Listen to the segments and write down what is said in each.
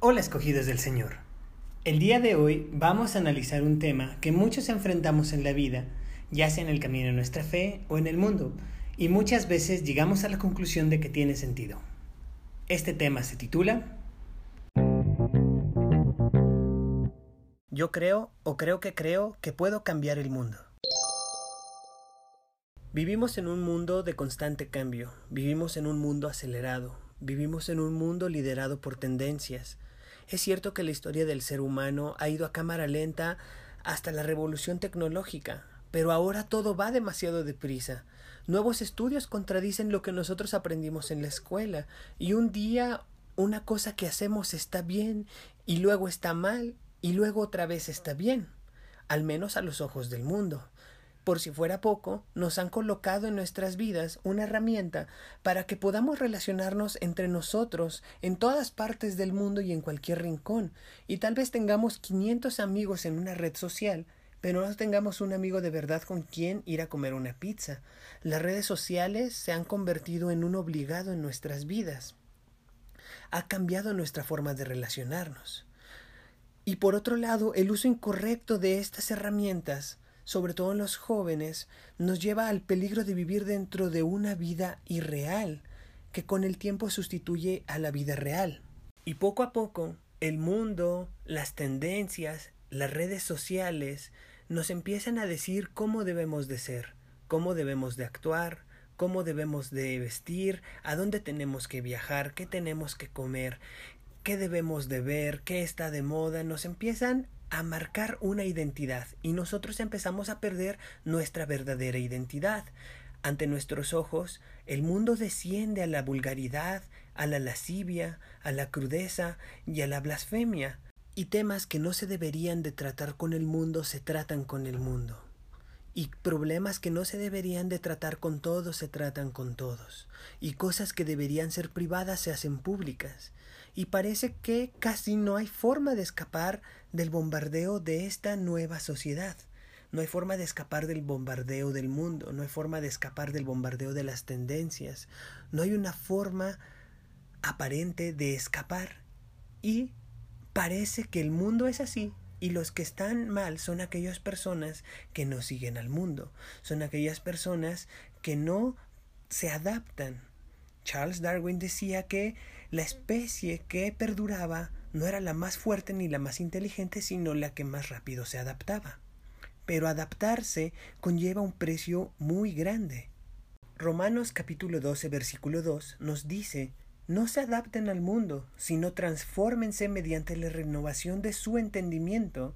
Hola escogidos del Señor. El día de hoy vamos a analizar un tema que muchos enfrentamos en la vida, ya sea en el camino de nuestra fe o en el mundo, y muchas veces llegamos a la conclusión de que tiene sentido. Este tema se titula Yo creo o creo que creo que puedo cambiar el mundo. Vivimos en un mundo de constante cambio, vivimos en un mundo acelerado, vivimos en un mundo liderado por tendencias, es cierto que la historia del ser humano ha ido a cámara lenta hasta la revolución tecnológica, pero ahora todo va demasiado deprisa. Nuevos estudios contradicen lo que nosotros aprendimos en la escuela, y un día una cosa que hacemos está bien, y luego está mal, y luego otra vez está bien, al menos a los ojos del mundo. Por si fuera poco, nos han colocado en nuestras vidas una herramienta para que podamos relacionarnos entre nosotros en todas partes del mundo y en cualquier rincón, y tal vez tengamos 500 amigos en una red social, pero no tengamos un amigo de verdad con quien ir a comer una pizza. Las redes sociales se han convertido en un obligado en nuestras vidas. Ha cambiado nuestra forma de relacionarnos. Y por otro lado, el uso incorrecto de estas herramientas sobre todo en los jóvenes, nos lleva al peligro de vivir dentro de una vida irreal, que con el tiempo sustituye a la vida real. Y poco a poco, el mundo, las tendencias, las redes sociales, nos empiezan a decir cómo debemos de ser, cómo debemos de actuar, cómo debemos de vestir, a dónde tenemos que viajar, qué tenemos que comer, qué debemos de ver, qué está de moda, nos empiezan a marcar una identidad y nosotros empezamos a perder nuestra verdadera identidad. Ante nuestros ojos, el mundo desciende a la vulgaridad, a la lascivia, a la crudeza y a la blasfemia, y temas que no se deberían de tratar con el mundo se tratan con el mundo. Y problemas que no se deberían de tratar con todos se tratan con todos. Y cosas que deberían ser privadas se hacen públicas y parece que casi no hay forma de escapar del bombardeo de esta nueva sociedad. No hay forma de escapar del bombardeo del mundo, no hay forma de escapar del bombardeo de las tendencias, no hay una forma aparente de escapar. Y parece que el mundo es así, y los que están mal son aquellas personas que no siguen al mundo, son aquellas personas que no se adaptan. Charles Darwin decía que la especie que perduraba no era la más fuerte ni la más inteligente, sino la que más rápido se adaptaba. Pero adaptarse conlleva un precio muy grande. Romanos capítulo 12 versículo 2 nos dice no se adapten al mundo, sino transfórmense mediante la renovación de su entendimiento,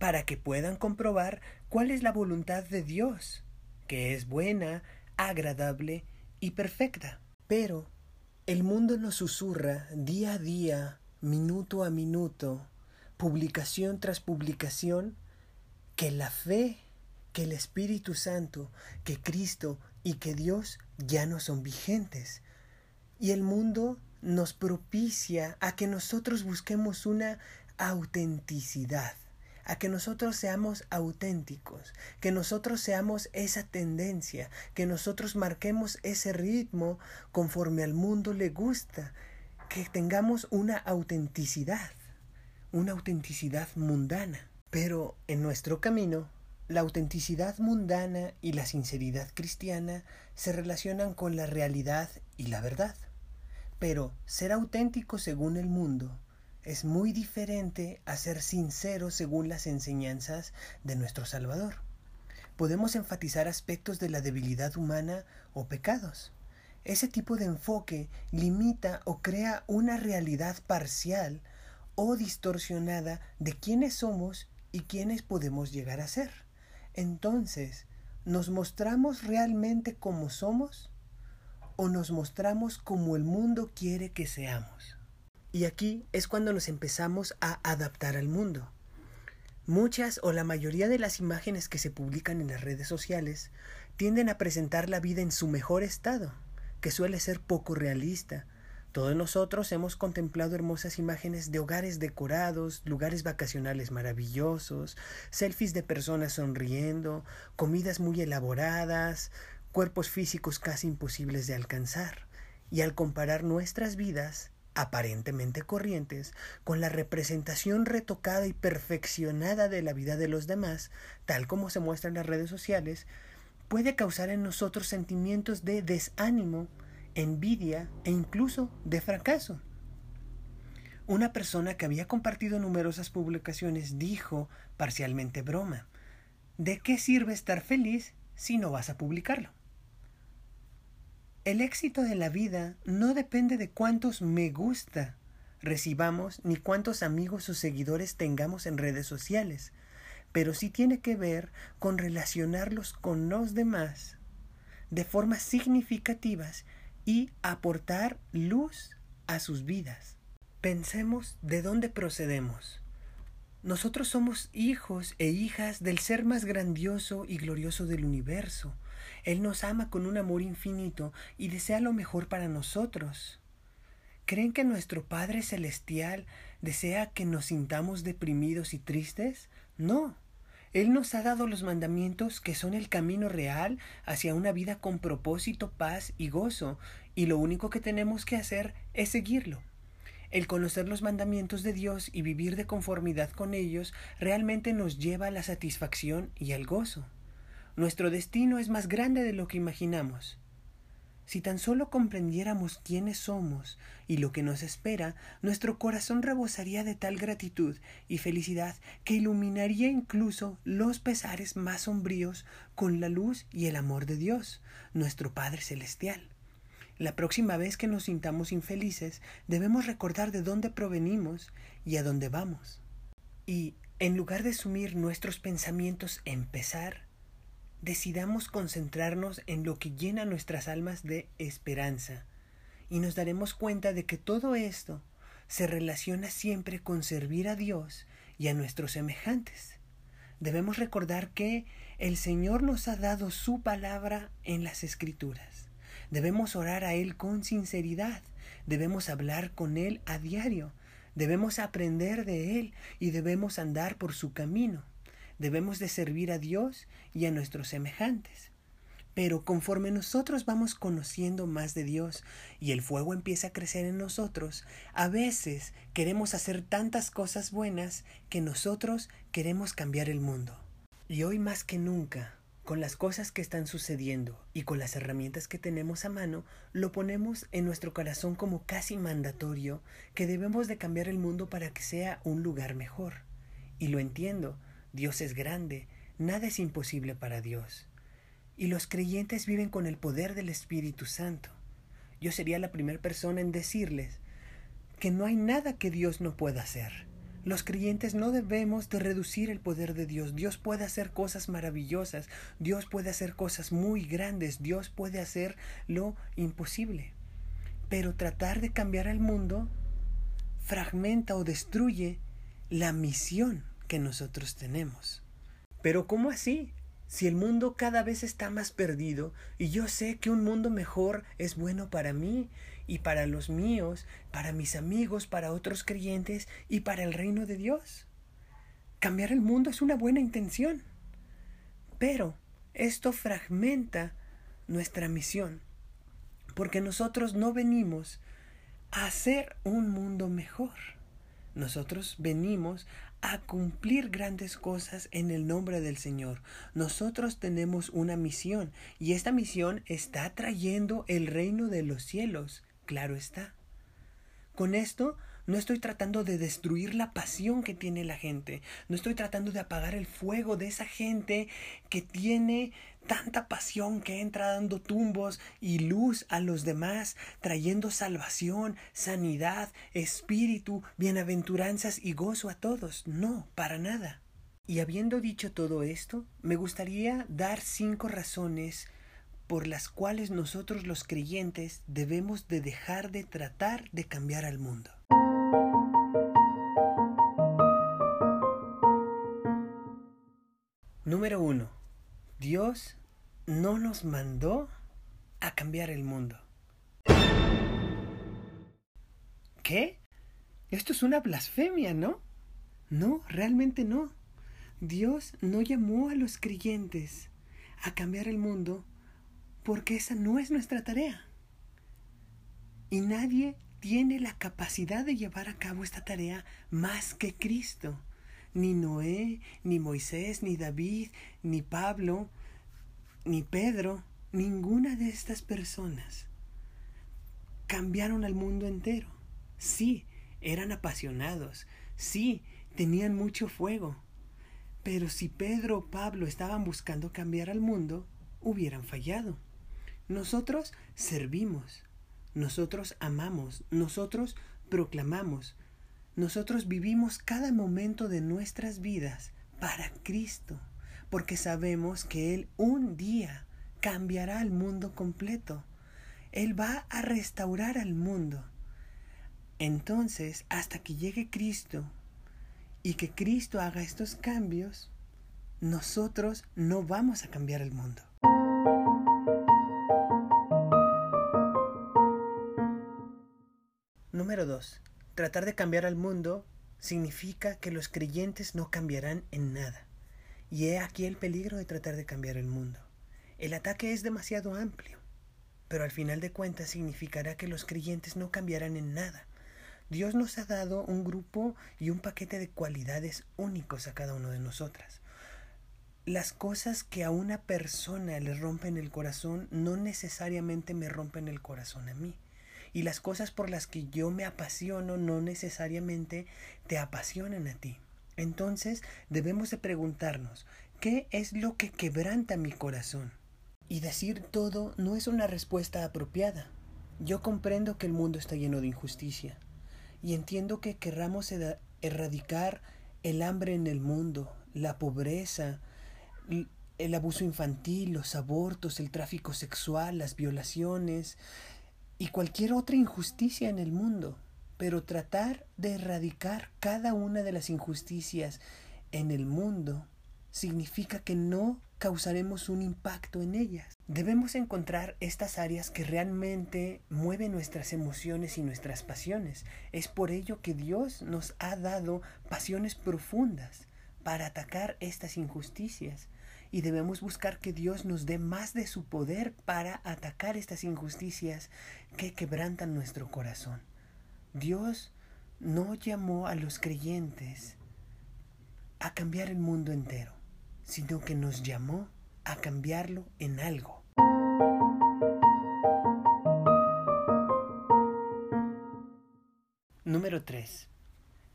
para que puedan comprobar cuál es la voluntad de Dios, que es buena, agradable y perfecta. Pero el mundo nos susurra día a día, minuto a minuto, publicación tras publicación, que la fe, que el Espíritu Santo, que Cristo y que Dios ya no son vigentes. Y el mundo nos propicia a que nosotros busquemos una autenticidad a que nosotros seamos auténticos, que nosotros seamos esa tendencia, que nosotros marquemos ese ritmo conforme al mundo le gusta, que tengamos una autenticidad, una autenticidad mundana. Pero en nuestro camino, la autenticidad mundana y la sinceridad cristiana se relacionan con la realidad y la verdad. Pero ser auténtico según el mundo es muy diferente a ser sincero según las enseñanzas de nuestro Salvador. Podemos enfatizar aspectos de la debilidad humana o pecados. Ese tipo de enfoque limita o crea una realidad parcial o distorsionada de quiénes somos y quiénes podemos llegar a ser. Entonces, ¿nos mostramos realmente como somos o nos mostramos como el mundo quiere que seamos? Y aquí es cuando nos empezamos a adaptar al mundo. Muchas o la mayoría de las imágenes que se publican en las redes sociales tienden a presentar la vida en su mejor estado, que suele ser poco realista, Todos nosotros hemos contemplado hermosas imágenes de hogares decorados, lugares vacacionales maravillosos, selfies de personas sonriendo, comidas muy elaboradas, cuerpos físicos casi imposibles de alcanzar. Y al comparar nuestras vidas, aparentemente corrientes, con la representación retocada y perfeccionada de la vida de los demás, tal como se muestra en las redes sociales, puede causar en nosotros sentimientos de desánimo, envidia e incluso de fracaso. Una persona que había compartido numerosas publicaciones dijo, parcialmente broma, ¿de qué sirve estar feliz si no vas a publicarlo? El éxito de la vida no depende de cuántos me gusta recibamos ni cuántos amigos o seguidores tengamos en redes sociales, pero sí tiene que ver con relacionarlos con los demás de formas significativas y aportar luz a sus vidas. Pensemos de dónde procedemos. Nosotros somos hijos e hijas del ser más grandioso y glorioso del universo. Él nos ama con un amor infinito y desea lo mejor para nosotros. ¿Creen que nuestro Padre Celestial desea que nos sintamos deprimidos y tristes? No. Él nos ha dado los mandamientos que son el camino real hacia una vida con propósito, paz y gozo, y lo único que tenemos que hacer es seguirlo. El conocer los mandamientos de Dios y vivir de conformidad con ellos realmente nos lleva a la satisfacción y al gozo. Nuestro destino es más grande de lo que imaginamos. Si tan solo comprendiéramos quiénes somos y lo que nos espera, nuestro corazón rebosaría de tal gratitud y felicidad que iluminaría incluso los pesares más sombríos con la luz y el amor de Dios, nuestro Padre Celestial. La próxima vez que nos sintamos infelices, debemos recordar de dónde provenimos y a dónde vamos. Y, en lugar de sumir nuestros pensamientos en pesar, decidamos concentrarnos en lo que llena nuestras almas de esperanza, y nos daremos cuenta de que todo esto se relaciona siempre con servir a Dios y a nuestros semejantes. Debemos recordar que el Señor nos ha dado su palabra en las Escrituras. Debemos orar a Él con sinceridad. Debemos hablar con Él a diario. Debemos aprender de Él y debemos andar por su camino. Debemos de servir a Dios y a nuestros semejantes. Pero conforme nosotros vamos conociendo más de Dios y el fuego empieza a crecer en nosotros, a veces queremos hacer tantas cosas buenas que nosotros queremos cambiar el mundo. Y hoy más que nunca, con las cosas que están sucediendo y con las herramientas que tenemos a mano, lo ponemos en nuestro corazón como casi mandatorio que debemos de cambiar el mundo para que sea un lugar mejor. Y lo entiendo, Dios es grande, nada es imposible para Dios. Y los creyentes viven con el poder del Espíritu Santo. Yo sería la primera persona en decirles que no hay nada que Dios no pueda hacer. Los creyentes no debemos de reducir el poder de Dios. Dios puede hacer cosas maravillosas, Dios puede hacer cosas muy grandes, Dios puede hacer lo imposible. Pero tratar de cambiar el mundo fragmenta o destruye la misión que nosotros tenemos. Pero ¿cómo así? Si el mundo cada vez está más perdido y yo sé que un mundo mejor es bueno para mí y para los míos, para mis amigos, para otros creyentes y para el reino de Dios. Cambiar el mundo es una buena intención. Pero esto fragmenta nuestra misión, porque nosotros no venimos a hacer un mundo mejor. Nosotros venimos a cumplir grandes cosas en el nombre del Señor. Nosotros tenemos una misión y esta misión está trayendo el reino de los cielos, claro está. Con esto no estoy tratando de destruir la pasión que tiene la gente. No estoy tratando de apagar el fuego de esa gente que tiene tanta pasión que entra dando tumbos y luz a los demás, trayendo salvación, sanidad, espíritu, bienaventuranzas y gozo a todos. No, para nada. Y habiendo dicho todo esto, me gustaría dar cinco razones por las cuales nosotros los creyentes debemos de dejar de tratar de cambiar al mundo. Número 1. Dios no nos mandó a cambiar el mundo. ¿Qué? Esto es una blasfemia, ¿no? No, realmente no. Dios no llamó a los creyentes a cambiar el mundo porque esa no es nuestra tarea. Y nadie tiene la capacidad de llevar a cabo esta tarea más que Cristo. Ni Noé, ni Moisés, ni David, ni Pablo, ni Pedro, ninguna de estas personas cambiaron al mundo entero. Sí, eran apasionados, sí, tenían mucho fuego. Pero si Pedro o Pablo estaban buscando cambiar al mundo, hubieran fallado. Nosotros servimos, nosotros amamos, nosotros proclamamos, nosotros vivimos cada momento de nuestras vidas para Cristo, porque sabemos que Él un día cambiará el mundo completo. Él va a restaurar al mundo. Entonces, hasta que llegue Cristo y que Cristo haga estos cambios, nosotros no vamos a cambiar el mundo. Número 2. Tratar de cambiar al mundo significa que los creyentes no cambiarán en nada. Y he aquí el peligro de tratar de cambiar el mundo. El ataque es demasiado amplio, pero al final de cuentas significará que los creyentes no cambiarán en nada. Dios nos ha dado un grupo y un paquete de cualidades únicos a cada uno de nosotras. Las cosas que a una persona le rompen el corazón no necesariamente me rompen el corazón a mí. Y las cosas por las que yo me apasiono no necesariamente te apasionan a ti. Entonces debemos de preguntarnos, ¿qué es lo que quebranta mi corazón? Y decir todo no es una respuesta apropiada. Yo comprendo que el mundo está lleno de injusticia y entiendo que querramos erradicar el hambre en el mundo, la pobreza, el abuso infantil, los abortos, el tráfico sexual, las violaciones y cualquier otra injusticia en el mundo. Pero tratar de erradicar cada una de las injusticias en el mundo significa que no causaremos un impacto en ellas. Debemos encontrar estas áreas que realmente mueven nuestras emociones y nuestras pasiones. Es por ello que Dios nos ha dado pasiones profundas para atacar estas injusticias. Y debemos buscar que Dios nos dé más de su poder para atacar estas injusticias que quebrantan nuestro corazón. Dios no llamó a los creyentes a cambiar el mundo entero sino que nos llamó a cambiarlo en algo. Número 3.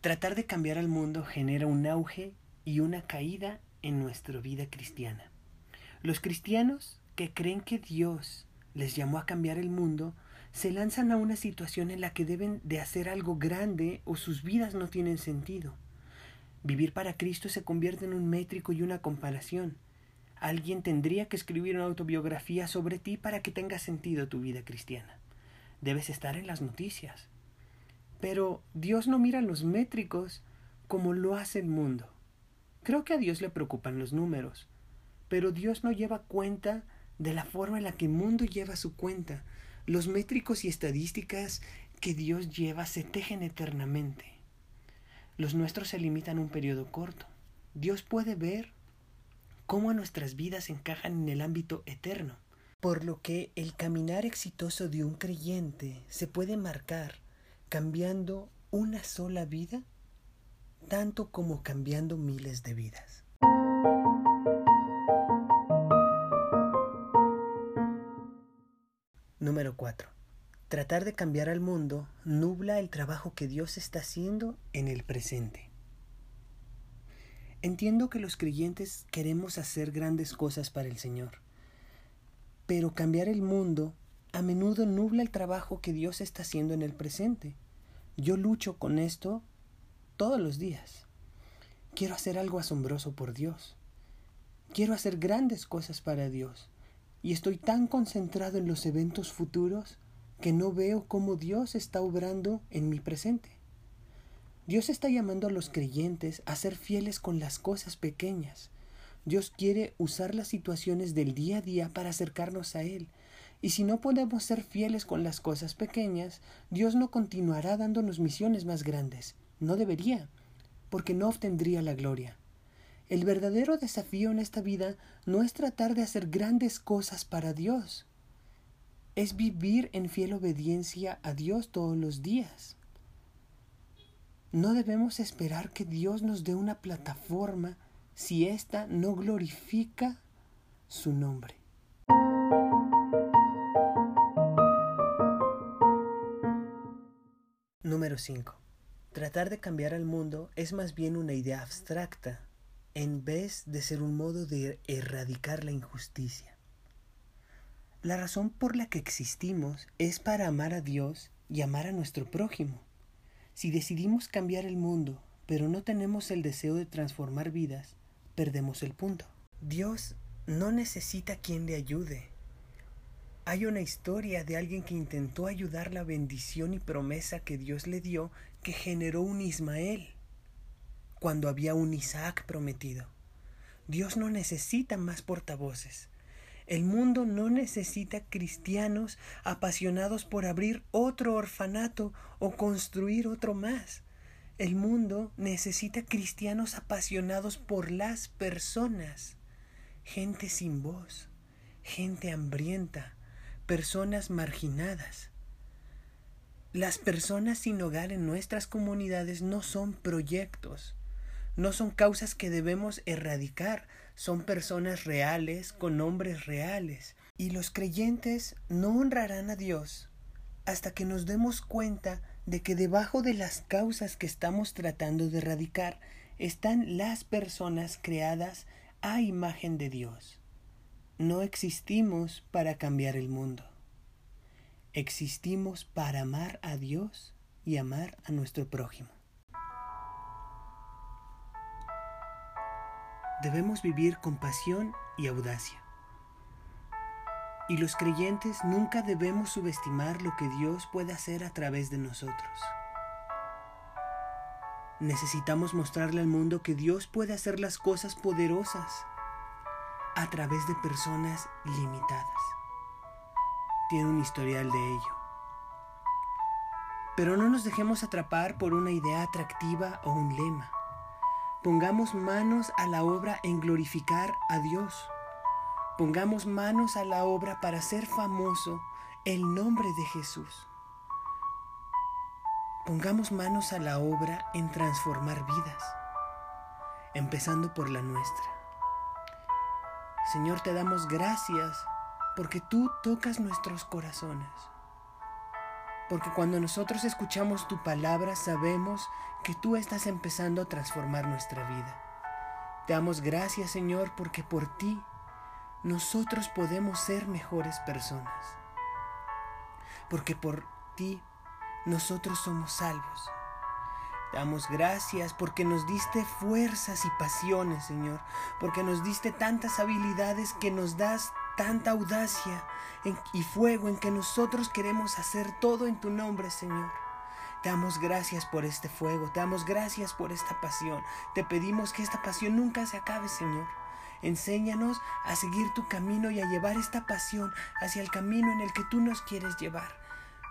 Tratar de cambiar al mundo genera un auge y una caída en nuestra vida cristiana. Los cristianos que creen que Dios les llamó a cambiar el mundo se lanzan a una situación en la que deben de hacer algo grande o sus vidas no tienen sentido. Vivir para Cristo se convierte en un métrico y una comparación. Alguien tendría que escribir una autobiografía sobre ti para que tenga sentido tu vida cristiana. Debes estar en las noticias. Pero Dios no mira los métricos como lo hace el mundo. Creo que a Dios le preocupan los números, pero Dios no lleva cuenta de la forma en la que el mundo lleva su cuenta. Los métricos y estadísticas que Dios lleva se tejen eternamente. Los nuestros se limitan a un periodo corto. Dios puede ver cómo nuestras vidas encajan en el ámbito eterno. Por lo que el caminar exitoso de un creyente se puede marcar cambiando una sola vida, tanto como cambiando miles de vidas. Número 4. Tratar de cambiar al mundo nubla el trabajo que Dios está haciendo en el presente. Entiendo que los creyentes queremos hacer grandes cosas para el Señor, pero cambiar el mundo a menudo nubla el trabajo que Dios está haciendo en el presente. Yo lucho con esto todos los días. Quiero hacer algo asombroso por Dios. Quiero hacer grandes cosas para Dios. Y estoy tan concentrado en los eventos futuros que no veo cómo Dios está obrando en mi presente. Dios está llamando a los creyentes a ser fieles con las cosas pequeñas. Dios quiere usar las situaciones del día a día para acercarnos a Él. Y si no podemos ser fieles con las cosas pequeñas, Dios no continuará dándonos misiones más grandes. No debería, porque no obtendría la gloria. El verdadero desafío en esta vida no es tratar de hacer grandes cosas para Dios, es vivir en fiel obediencia a Dios todos los días. No debemos esperar que Dios nos dé una plataforma si ésta no glorifica su nombre. Número 5. Tratar de cambiar al mundo es más bien una idea abstracta, en vez de ser un modo de erradicar la injusticia. La razón por la que existimos es para amar a Dios y amar a nuestro prójimo. Si decidimos cambiar el mundo, pero no tenemos el deseo de transformar vidas, perdemos el punto. Dios no necesita quien le ayude. Hay una historia de alguien que intentó ayudar la bendición y promesa que Dios le dio que generó un Ismael cuando había un Isaac prometido. Dios no necesita más portavoces. El mundo no necesita cristianos apasionados por abrir otro orfanato o construir otro más. El mundo necesita cristianos apasionados por las personas, gente sin voz, gente hambrienta, personas marginadas. Las personas sin hogar en nuestras comunidades no son proyectos, no son causas que debemos erradicar, son personas reales con nombres reales. Y los creyentes no honrarán a Dios hasta que nos demos cuenta de que debajo de las causas que estamos tratando de erradicar están las personas creadas a imagen de Dios. No existimos para cambiar el mundo. Existimos para amar a Dios y amar a nuestro prójimo. Debemos vivir con pasión y audacia. Y los creyentes nunca debemos subestimar lo que Dios puede hacer a través de nosotros. Necesitamos mostrarle al mundo que Dios puede hacer las cosas poderosas a través de personas limitadas. Tiene un historial de ello. Pero no nos dejemos atrapar por una idea atractiva o un lema. Pongamos manos a la obra en glorificar a Dios. Pongamos manos a la obra para hacer famoso el nombre de Jesús. Pongamos manos a la obra en transformar vidas, empezando por la nuestra. Señor, te damos gracias porque tú tocas nuestros corazones. Porque cuando nosotros escuchamos tu palabra sabemos que tú estás empezando a transformar nuestra vida. Te damos gracias Señor porque por ti nosotros podemos ser mejores personas. Porque por ti nosotros somos salvos. Te damos gracias porque nos diste fuerzas y pasiones, Señor, porque nos diste tantas habilidades que nos das tanta audacia y fuego en que nosotros queremos hacer todo en tu nombre, Señor. Te damos gracias por este fuego, te damos gracias por esta pasión. Te pedimos que esta pasión nunca se acabe, Señor. Enséñanos a seguir tu camino y a llevar esta pasión hacia el camino en el que tú nos quieres llevar.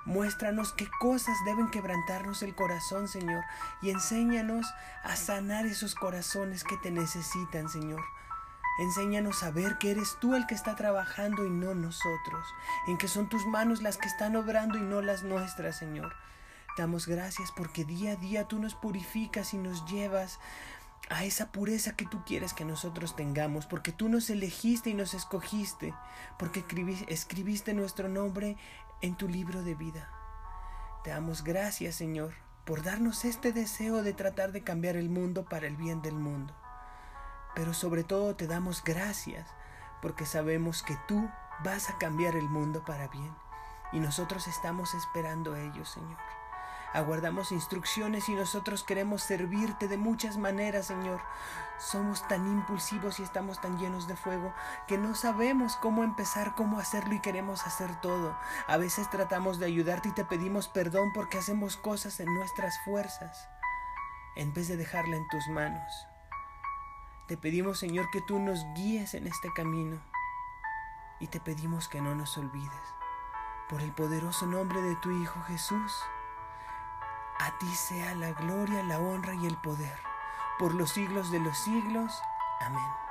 Muéstranos qué cosas deben quebrantarnos el corazón, Señor, y enséñanos a sanar esos corazones que te necesitan, Señor. Enséñanos a ver que eres tú el que está trabajando y no nosotros, en que son tus manos las que están obrando y no las nuestras, Señor. Damos gracias porque día a día tú nos purificas y nos llevas a esa pureza que tú quieres que nosotros tengamos, porque tú nos elegiste y nos escogiste, porque escribiste nuestro nombre en tu libro de vida. Te damos gracias, Señor, por darnos este deseo de tratar de cambiar el mundo para el bien del mundo. Pero sobre todo te damos gracias porque sabemos que tú vas a cambiar el mundo para bien y nosotros estamos esperando ello, Señor. Aguardamos instrucciones y nosotros queremos servirte de muchas maneras, Señor. Somos tan impulsivos y estamos tan llenos de fuego que no sabemos cómo empezar, cómo hacerlo y queremos hacer todo. A veces tratamos de ayudarte y te pedimos perdón porque hacemos cosas en nuestras fuerzas en vez de dejarla en tus manos. Te pedimos, Señor, que tú nos guíes en este camino y te pedimos que no nos olvides. por el poderoso nombre de tu Hijo Jesús. A ti sea la gloria, la honra y el poder, por los siglos de los siglos. Amén.